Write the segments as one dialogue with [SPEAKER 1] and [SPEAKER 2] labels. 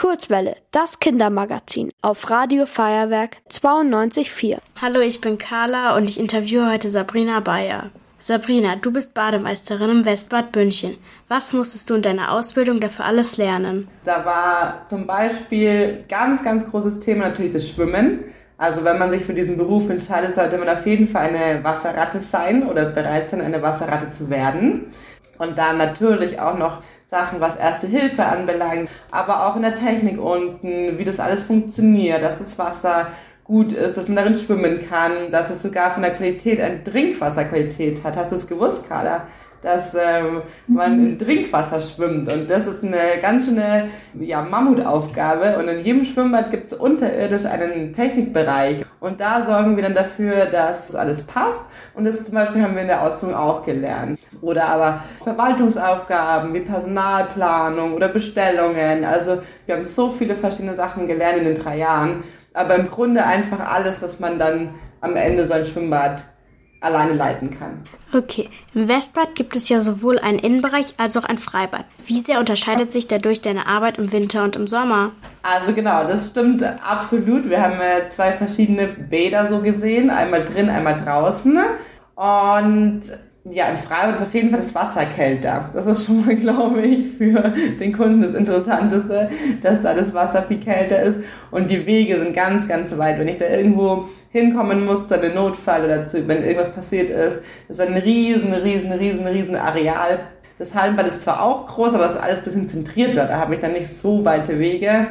[SPEAKER 1] Kurzwelle, das Kindermagazin auf Radio Feuerwerk 92.4.
[SPEAKER 2] Hallo, ich bin Carla und ich interviewe heute Sabrina Bayer. Sabrina, du bist Bademeisterin im Westbad München. Was musstest du in deiner Ausbildung dafür alles lernen?
[SPEAKER 3] Da war zum Beispiel ganz, ganz großes Thema natürlich das Schwimmen. Also wenn man sich für diesen Beruf entscheidet, sollte man auf jeden Fall eine Wasserratte sein oder bereit sein, eine Wasserratte zu werden. Und dann natürlich auch noch Sachen, was Erste Hilfe anbelangt, aber auch in der Technik unten, wie das alles funktioniert, dass das Wasser gut ist, dass man darin schwimmen kann, dass es sogar von der Qualität eine Trinkwasserqualität hat. Hast du es gewusst, Carla? Dass ähm, man in Trinkwasser schwimmt. Und das ist eine ganz schöne ja, Mammutaufgabe. Und in jedem Schwimmbad gibt es unterirdisch einen Technikbereich. Und da sorgen wir dann dafür, dass alles passt. Und das zum Beispiel haben wir in der Ausbildung auch gelernt. Oder aber Verwaltungsaufgaben wie Personalplanung oder Bestellungen. Also wir haben so viele verschiedene Sachen gelernt in den drei Jahren. Aber im Grunde einfach alles, dass man dann am Ende so ein Schwimmbad alleine leiten kann.
[SPEAKER 2] Okay, im Westbad gibt es ja sowohl einen Innenbereich als auch ein Freibad. Wie sehr unterscheidet sich dadurch deine Arbeit im Winter und im Sommer?
[SPEAKER 3] Also genau, das stimmt absolut. Wir haben äh, zwei verschiedene Bäder so gesehen, einmal drin, einmal draußen. Und ja, im Freibad ist auf jeden Fall das Wasser kälter. Das ist schon mal, glaube ich, für den Kunden das Interessanteste, dass da das Wasser viel kälter ist. Und die Wege sind ganz, ganz weit. Wenn ich da irgendwo hinkommen muss zu einem Notfall oder zu, wenn irgendwas passiert ist, ist ein riesen, riesen, riesen, riesen Areal. Das Hallenbad ist zwar auch groß, aber es ist alles ein bisschen zentrierter. Da habe ich dann nicht so weite Wege.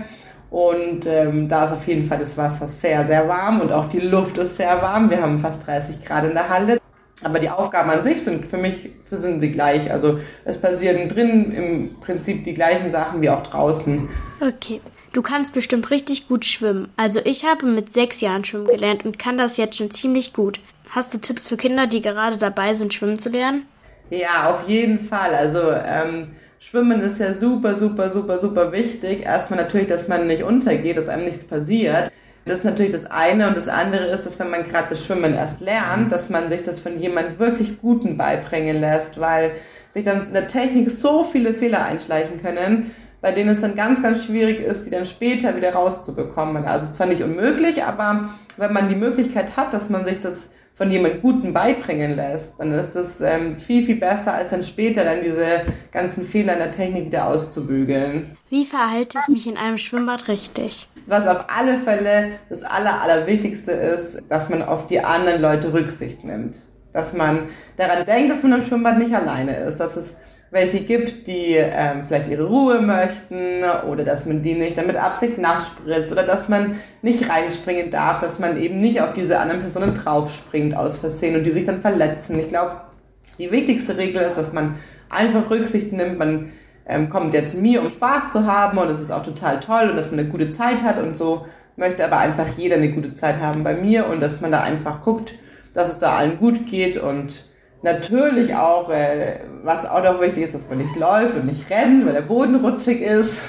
[SPEAKER 3] Und ähm, da ist auf jeden Fall das Wasser sehr, sehr warm und auch die Luft ist sehr warm. Wir haben fast 30 Grad in der Halle. Aber die Aufgaben an sich sind für mich sind sie gleich. Also es passieren drin im Prinzip die gleichen Sachen wie auch draußen.
[SPEAKER 2] Okay. Du kannst bestimmt richtig gut schwimmen. Also ich habe mit sechs Jahren schwimmen gelernt und kann das jetzt schon ziemlich gut. Hast du Tipps für Kinder, die gerade dabei sind, schwimmen zu lernen?
[SPEAKER 3] Ja, auf jeden Fall. Also ähm, Schwimmen ist ja super, super, super, super wichtig. Erstmal natürlich, dass man nicht untergeht, dass einem nichts passiert. Das ist natürlich das eine und das andere ist, dass wenn man gerade das Schwimmen erst lernt, dass man sich das von jemand wirklich Guten beibringen lässt, weil sich dann in der Technik so viele Fehler einschleichen können, bei denen es dann ganz, ganz schwierig ist, die dann später wieder rauszubekommen. Also zwar nicht unmöglich, aber wenn man die Möglichkeit hat, dass man sich das von jemand Guten beibringen lässt, dann ist das ähm, viel, viel besser, als dann später dann diese ganzen Fehler in der Technik wieder auszubügeln.
[SPEAKER 2] Wie verhalte ich mich in einem Schwimmbad richtig?
[SPEAKER 3] Was auf alle Fälle das Aller, Allerwichtigste ist, dass man auf die anderen Leute Rücksicht nimmt. Dass man daran denkt, dass man im Schwimmbad nicht alleine ist, dass es welche gibt, die ähm, vielleicht ihre Ruhe möchten oder dass man die nicht damit Absicht nass spritzt oder dass man nicht reinspringen darf, dass man eben nicht auf diese anderen Personen draufspringt aus Versehen und die sich dann verletzen. Ich glaube, die wichtigste Regel ist, dass man einfach Rücksicht nimmt. Man ähm, kommt ja zu mir, um Spaß zu haben und es ist auch total toll und dass man eine gute Zeit hat und so möchte aber einfach jeder eine gute Zeit haben bei mir und dass man da einfach guckt, dass es da allen gut geht und Natürlich auch, äh, was auch noch wichtig ist, dass man nicht läuft und nicht rennt, weil der Boden rutschig ist.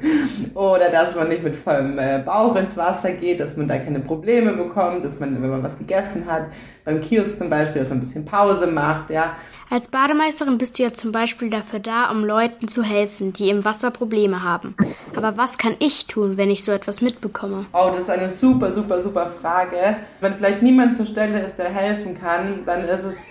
[SPEAKER 3] Oder dass man nicht mit vollem äh, Bauch ins Wasser geht, dass man da keine Probleme bekommt, dass man, wenn man was gegessen hat, beim Kiosk zum Beispiel, dass man ein bisschen Pause macht, ja.
[SPEAKER 2] Als Bademeisterin bist du ja zum Beispiel dafür da, um Leuten zu helfen, die im Wasser Probleme haben. Aber was kann ich tun, wenn ich so etwas mitbekomme?
[SPEAKER 3] Oh, das ist eine super, super, super Frage. Wenn vielleicht niemand zur Stelle ist, der helfen kann, dann ist es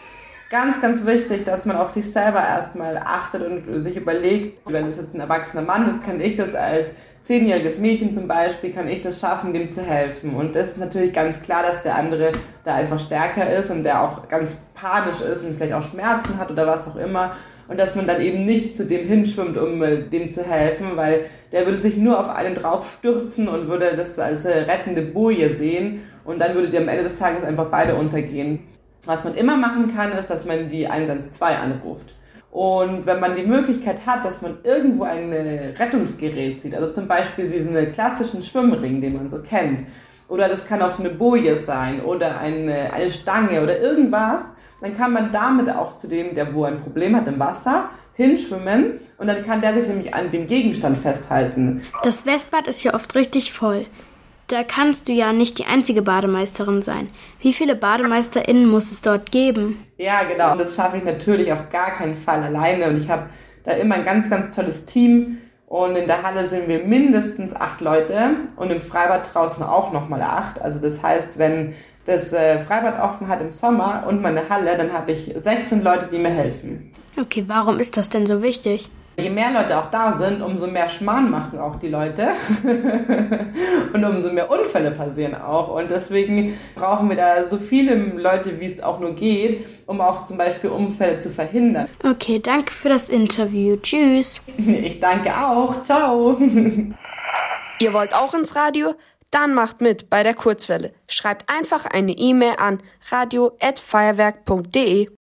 [SPEAKER 3] ganz, ganz wichtig, dass man auf sich selber erstmal achtet und sich überlegt, wenn es jetzt ein erwachsener Mann ist, kann ich das als zehnjähriges Mädchen zum Beispiel, kann ich das schaffen, dem zu helfen. Und das ist natürlich ganz klar, dass der andere da einfach stärker ist und der auch ganz panisch ist und vielleicht auch Schmerzen hat oder was auch immer. Und dass man dann eben nicht zu dem hinschwimmt, um dem zu helfen, weil der würde sich nur auf einen drauf stürzen und würde das als äh, rettende Boje sehen. Und dann würde die am Ende des Tages einfach beide untergehen. Was man immer machen kann, ist, dass man die 112 anruft. Und wenn man die Möglichkeit hat, dass man irgendwo ein Rettungsgerät sieht, also zum Beispiel diesen klassischen Schwimmring, den man so kennt, oder das kann auch so eine Boje sein oder eine, eine Stange oder irgendwas, dann kann man damit auch zu dem, der wo ein Problem hat im Wasser, hinschwimmen und dann kann der sich nämlich an dem Gegenstand festhalten.
[SPEAKER 2] Das Westbad ist ja oft richtig voll. Da kannst du ja nicht die einzige Bademeisterin sein. Wie viele BademeisterInnen muss es dort geben?
[SPEAKER 3] Ja, genau. Und das schaffe ich natürlich auf gar keinen Fall alleine. Und ich habe da immer ein ganz, ganz tolles Team. Und in der Halle sind wir mindestens acht Leute und im Freibad draußen auch nochmal acht. Also das heißt, wenn das äh, Freibad offen hat im Sommer und meine Halle, dann habe ich 16 Leute, die mir helfen.
[SPEAKER 2] Okay, warum ist das denn so wichtig?
[SPEAKER 3] Je mehr Leute auch da sind, umso mehr Schmarrn machen auch die Leute und umso mehr Unfälle passieren auch. Und deswegen brauchen wir da so viele Leute, wie es auch nur geht, um auch zum Beispiel Unfälle zu verhindern.
[SPEAKER 2] Okay, danke für das Interview. Tschüss.
[SPEAKER 3] Ich danke auch. Ciao.
[SPEAKER 1] Ihr wollt auch ins Radio? Dann macht mit bei der Kurzwelle. Schreibt einfach eine E-Mail an radio@feuerwerk.de.